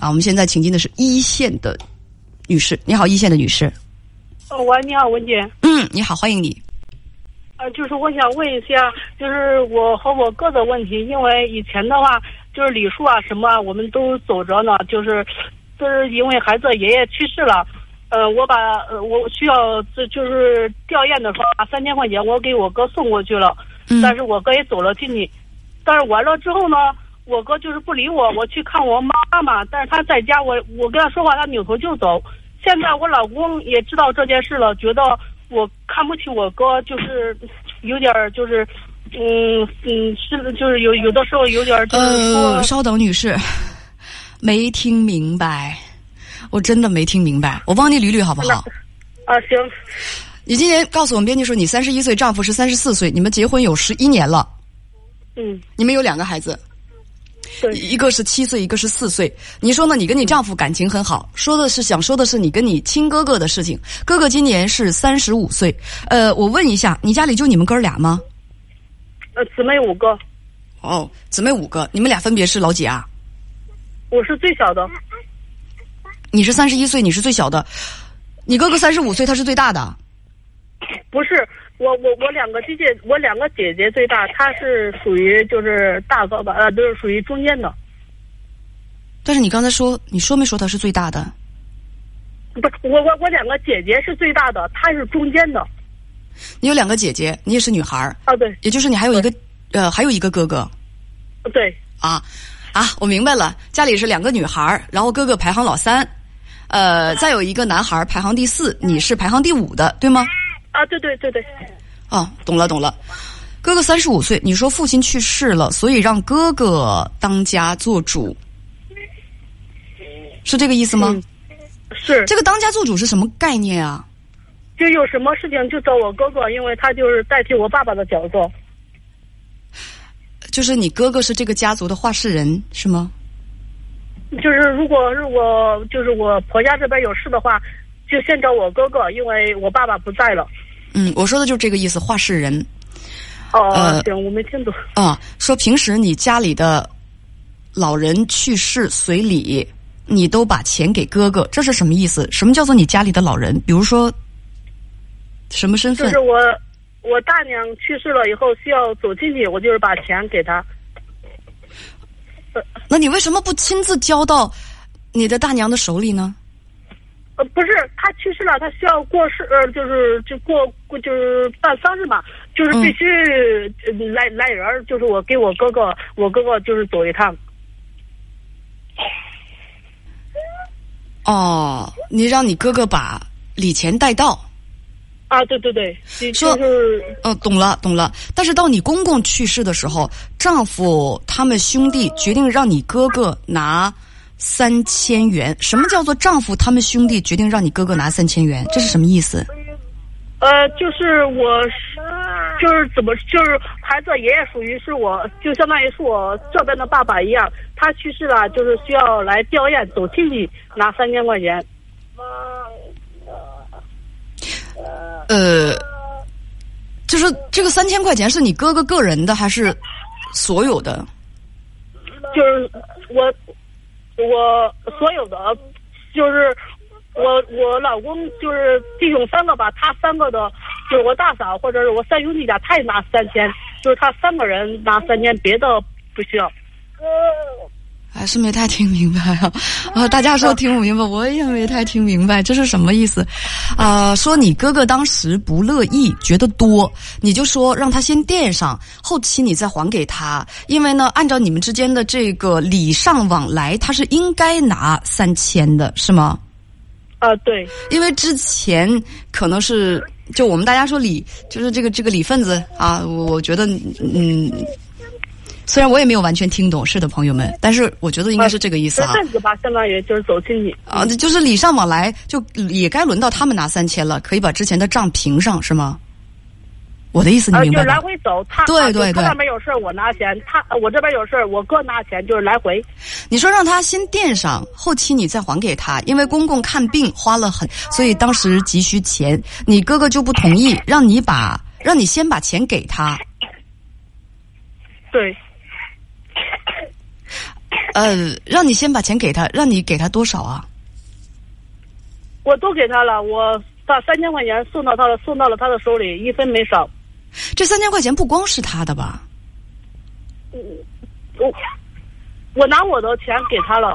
啊。我们现在请进的是一线的女士，你好，一线的女士。哦，喂，你好，文姐。嗯，你好，欢迎你。呃，就是我想问一下，就是我和我哥的问题，因为以前的话，就是礼数啊什么啊，我们都走着呢，就是，就是因为孩子爷爷去世了，呃，我把呃我需要这就是吊唁的时候把三千块钱我给我哥送过去了，嗯但是我哥也走了进去，但是完了之后呢，我哥就是不理我，我去看我妈妈，但是他在家，我我跟他说话，他扭头就走。现在我老公也知道这件事了，觉得我看不起我哥，就是有点儿就是，嗯嗯，是就是有有的时候有点儿就是说，呃，稍等，女士，没听明白，我真的没听明白，我帮你捋捋好不好？啊行，你今年告诉我们编辑说你三十一岁，丈夫是三十四岁，你们结婚有十一年了，嗯，你们有两个孩子，对，一个是七岁，一个是四岁。你说呢？你跟你丈夫感情很好，说的是想说的是你跟你亲哥哥的事情。哥哥今年是三十五岁，呃，我问一下，你家里就你们哥俩吗？呃，姊妹五个，哦，姊妹五个，你们俩分别是老几啊？我是最小的，你是三十一岁，你是最小的，你哥哥三十五岁，他是最大的。不是我我我两个姐姐，我两个姐姐最大，她是属于就是大哥吧，呃，都是属于中间的，但是你刚才说，你说没说她是最大的？不我我我两个姐姐是最大的，她是中间的，你有两个姐姐，你也是女孩儿，啊对也就是你还有一个呃，还有一个哥哥对，啊啊！我明白了，家里是两个女孩儿，然后哥哥排行老三，呃，再有一个男孩儿排行第四，你是排行第五的，对吗？啊对对对对，哦，懂了懂了。哥哥三十五岁，你说父亲去世了，所以让哥哥当家做主，是这个意思吗？嗯是这个当家做主是什么概念啊？就有什么事情就找我哥哥，因为他就是代替我爸爸的角色。就是你哥哥是这个家族的话事人是吗？就是如果如果就是我婆家这边有事的话，就先找我哥哥，因为我爸爸不在了。嗯，我说的就是这个意思，话事人哦，呃行，我没听懂。啊。说平时你家里的老人去世随礼，你都把钱给哥哥，这是什么意思？什么叫做你家里的老人？比如说什么身份就是？我我大娘去世了以后需要走亲戚，我就是把钱给他。那你为什么不亲自交到你的大娘的手里呢？呃，不是，他去世了，他需要过世，呃，就是就过过就是办丧事嘛，就是必须呃来来人儿，就是我给我哥哥，我哥哥就是走一趟。哦，你让你哥哥把礼钱带到。啊，对对对，就是哦，懂了，懂了。但是到你公公去世的时候，丈夫他们兄弟决定让你哥哥拿三千元。什么叫做丈夫他们兄弟决定让你哥哥拿三千元？这是什么意思？呃，就是我是就是怎么就是孩子爷爷属于是我，就相当于是我这边的爸爸一样，他去世了，就是需要来吊唁走亲戚拿三千块钱。呃，就是这个三千块钱是你哥哥个人的还是所有的？就是我我所有的就是我我老公就是弟兄三个吧，他三个的，就是我大嫂或者是我三兄弟家，他也拿三千，就是他三个人拿三千，别的不需要。还是没太听明白啊！啊，大家说听不明白，我也没太听明白，这是什么意思？啊、说你哥哥当时不乐意，觉得多，你就说让他先垫上，后期你再还给他。因为呢，按照你们之间的这个礼尚往来，他是应该拿三千的，是吗？啊，对，因为之前可能是就我们大家说礼，就是这个这个礼份子啊，我我觉得嗯。虽然我也没有完全听懂，是的，朋友们，但是我觉得应该是这个意思啊。这子吧，相当于就是走亲戚啊，就是礼尚往来，就也该轮到他们拿三千了，可以把之前的账平上，是吗？我的意思你啊，明白吧？就来回走，他啊对对对他那边有事儿我拿钱，他我这边有事儿我哥拿钱，就是来回。你说让他先垫上，后期你再还给他，因为公公看病花了很，所以当时急需钱，你哥哥就不同意，让你把让你先把钱给他。对，呃，让你先把钱给他，让你给他多少啊？我都给他了，我把三千块钱送到他的送到了他的手里，一分没少。这三千块钱不光是他的吧？我我我拿我的钱给他了，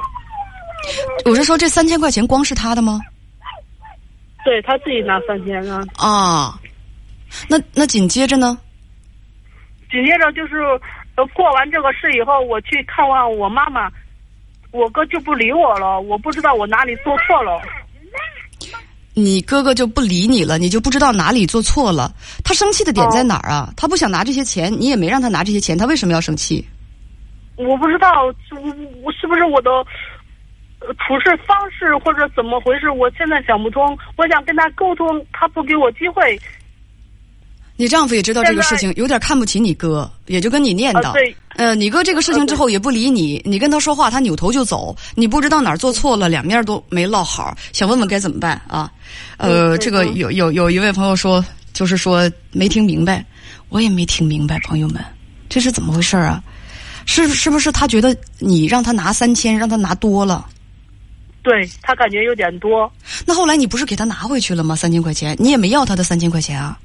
我是说这三千块钱光是他的吗？对他自己拿三千啊。啊，那那紧接着呢？紧接着就是呃过完这个事以后，我去看望我妈妈，我哥就不理我了，我不知道我哪里做错了。你哥哥就不理你了，你就不知道哪里做错了。他生气的点在哪儿啊？他不想拿这些钱，你也没让他拿这些钱，他为什么要生气？我不知道，我我是不是我的呃处事方式或者怎么回事？我现在想不通。我想跟他沟通，他不给我机会。你丈夫也知道这个事情，有点看不起你哥，也就跟你念叨。啊对呃，你哥这个事情之后也不理你，你跟他说话，他扭头就走，你不知道哪儿做错了，两面都没落好，想问问该怎么办啊？呃，嗯这个嗯有有有一位朋友说，就是说没听明白，我也没听明白，朋友们，这是怎么回事啊？是是不是他觉得你让他拿三千，让他拿多了？对他感觉有点多。那后来你不是给他拿回去了吗？三千块钱，你也没要他的三千块钱啊？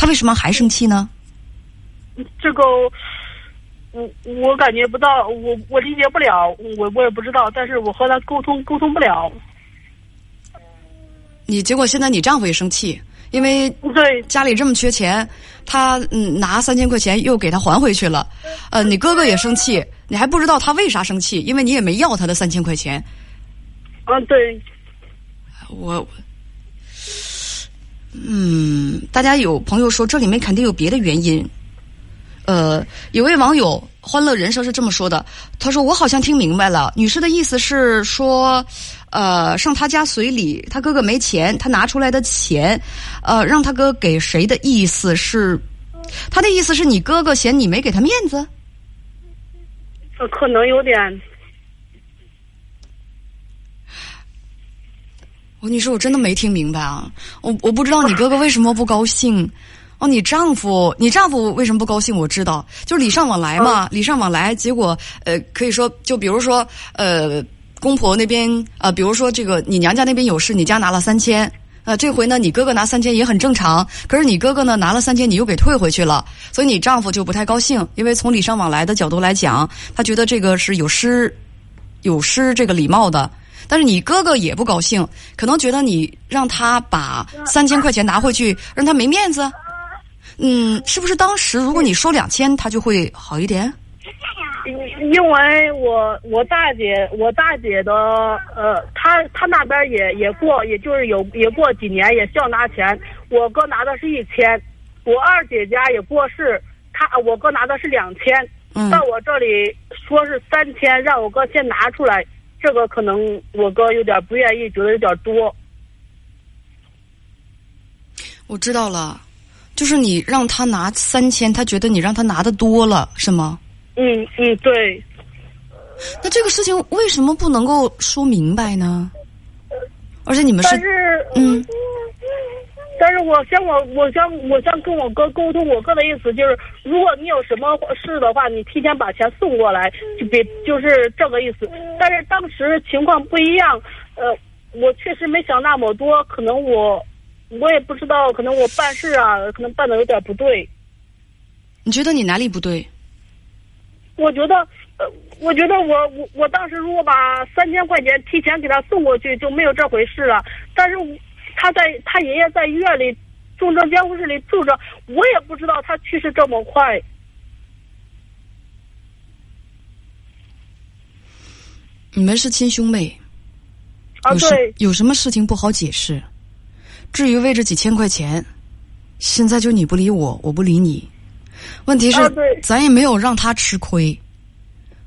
他为什么还生气呢？这个我我感觉不到，我我理解不了，我我也不知道，但是我和他沟通沟通不了。你结果现在你丈夫也生气，因为对家里这么缺钱，他嗯拿三千块钱又给他还回去了，呃，你哥哥也生气，你还不知道他为啥生气，因为你也没要他的三千块钱。嗯对，我，嗯，大家有朋友说这里面肯定有别的原因。呃，有位网友欢乐人生是这么说的，他说我好像听明白了，女士的意思是说，呃，上他家随礼，他哥哥没钱，他拿出来的钱，呃，让他哥给谁的意思是，他的意思是你哥哥嫌你没给他面子。呃可能有点。我你说我真的没听明白啊！我我不知道你哥哥为什么不高兴。哦，你丈夫，你丈夫为什么不高兴？我知道，就是礼尚往来嘛，礼尚往来。结果，呃，可以说，就比如说，呃，公婆那边，呃，比如说这个你娘家那边有事，你家拿了三千，呃，这回呢，你哥哥拿三千也很正常。可是你哥哥呢拿了三千，你又给退回去了，所以你丈夫就不太高兴，因为从礼尚往来的角度来讲，他觉得这个是有失，有失这个礼貌的。但是你哥哥也不高兴，可能觉得你让他把三千块钱拿回去，让他没面子。嗯，是不是当时如果你说两千，他就会好一点？因为我我大姐我大姐的呃，她她那边也也过，也就是有也过几年也需要拿钱。我哥拿的是一千，我二姐家也过世，他我哥拿的是两千，到我这里说是三千，让我哥先拿出来，这个可能我哥有点不愿意，觉得有点多。我知道了，就是你让他拿三千，他觉得你让他拿的多了，是吗？嗯嗯，对。那这个事情为什么不能够说明白呢？而且你们是嗯，但是我想我我想我想跟我哥沟通，我哥的意思就是，如果你有什么事的话，你提前把钱送过来，就别就是这个意思。但是当时情况不一样，呃，我确实没想那么多，可能我我也不知道，可能我办事啊，可能办的有点不对。你觉得你哪里不对？我觉得，呃，我觉得我我我当时如果把三千块钱提前给他送过去，就没有这回事了。但是他在他爷爷在医院里重症监护室里住着，我也不知道他去世这么快。你们是亲兄妹，啊，对，有什么事情不好解释？至于为这几千块钱，现在就你不理我，我不理你。问题是啊，咱也没有让他吃亏，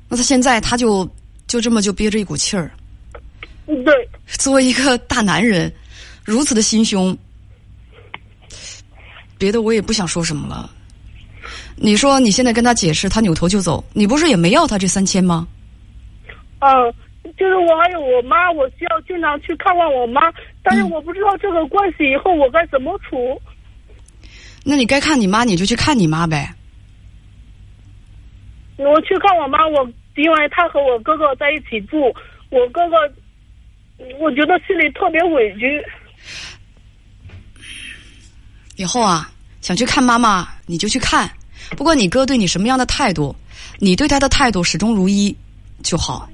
那他现在他就就这么就憋着一股气儿。嗯对，作为一个大男人，如此的心胸，别的我也不想说什么了。你说你现在跟他解释，他扭头就走，你不是也没要他这三千吗？嗯，就是我还有我妈，我需要经常去看望我妈，但是嗯我不知道这个关系以后我该怎么处。那你该看你妈，你就去看你妈呗。我去看我妈，我因为他和我哥哥在一起住，我哥哥，我觉得心里特别委屈。以后啊，想去看妈妈你就去看，不管你哥对你什么样的态度，你对他的态度始终如一就好。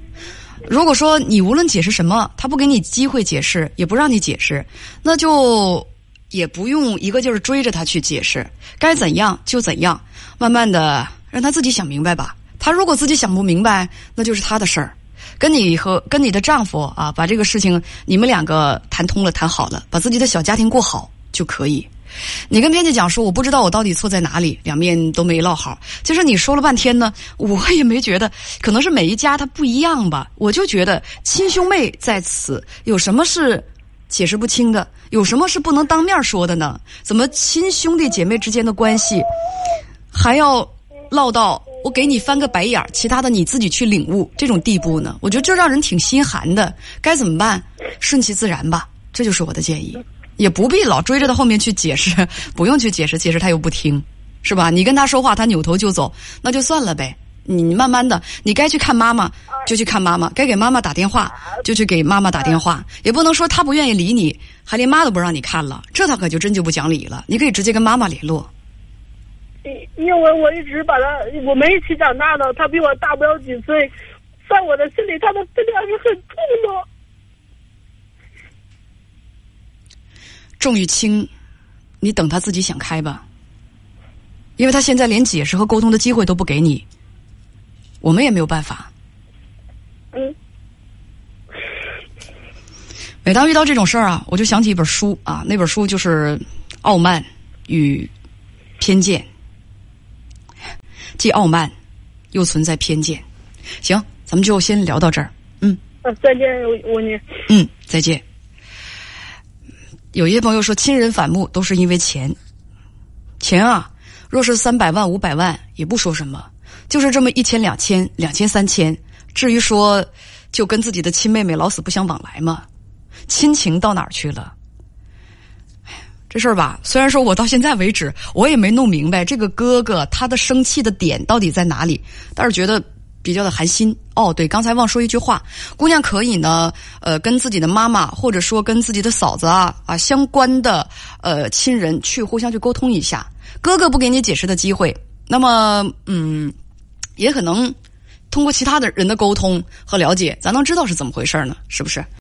如果说你无论解释什么，他不给你机会解释，也不让你解释，那就也不用一个劲儿追着他去解释，该怎样就怎样，慢慢的让他自己想明白吧。他如果自己想不明白，那就是他的事儿。跟你和跟你的丈夫啊，把这个事情你们两个谈通了、谈好了，把自己的小家庭过好就可以。你跟编辑讲说，我不知道我到底错在哪里，两面都没落好。其实你说了半天呢，我也没觉得，可能是每一家它不一样吧。我就觉得亲兄妹在此，有什么是解释不清的？有什么是不能当面说的呢？怎么亲兄弟姐妹之间的关系还要唠到我给你翻个白眼儿，其他的你自己去领悟这种地步呢？我觉得这让人挺心寒的。该怎么办？顺其自然吧，这就是我的建议。也不必老追着他后面去解释，不用去解释，解释他又不听，是吧？你跟他说话，他扭头就走，那就算了呗。你慢慢的，你该去看妈妈就去看妈妈，该给妈妈打电话就去给妈妈打电话，也不能说他不愿意理你，还连妈都不让你看了，这他可就真就不讲理了。你可以直接跟妈妈联络。因为我一直把他，我们一起长大的，他比我大不了几岁，在我的心里，他的分量是很重的。重与轻，你等他自己想开吧。因为他现在连解释和沟通的机会都不给你，我们也没有办法。嗯。每当遇到这种事儿啊，我就想起一本书啊，那本书就是《傲慢与偏见》，既傲慢又存在偏见。行，咱们就先聊到这儿。嗯。啊，再见，我你。嗯，再见。有一些朋友说，亲人反目都是因为钱，钱啊，若是三百万、五百万也不说什么，就是这么一千、两千、两千、三千，至于说就跟自己的亲妹妹老死不相往来吗？亲情到哪儿去了？这事儿吧，虽然说我到现在为止我也没弄明白这个哥哥他的生气的点到底在哪里，但是觉得。比较的寒心哦，对，刚才忘说一句话，姑娘可以呢，呃，跟自己的妈妈或者说跟自己的嫂子啊啊相关的呃亲人去互相去沟通一下，哥哥不给你解释的机会，那么嗯，也可能通过其他的人的沟通和了解，咱能知道是怎么回事呢？是不是？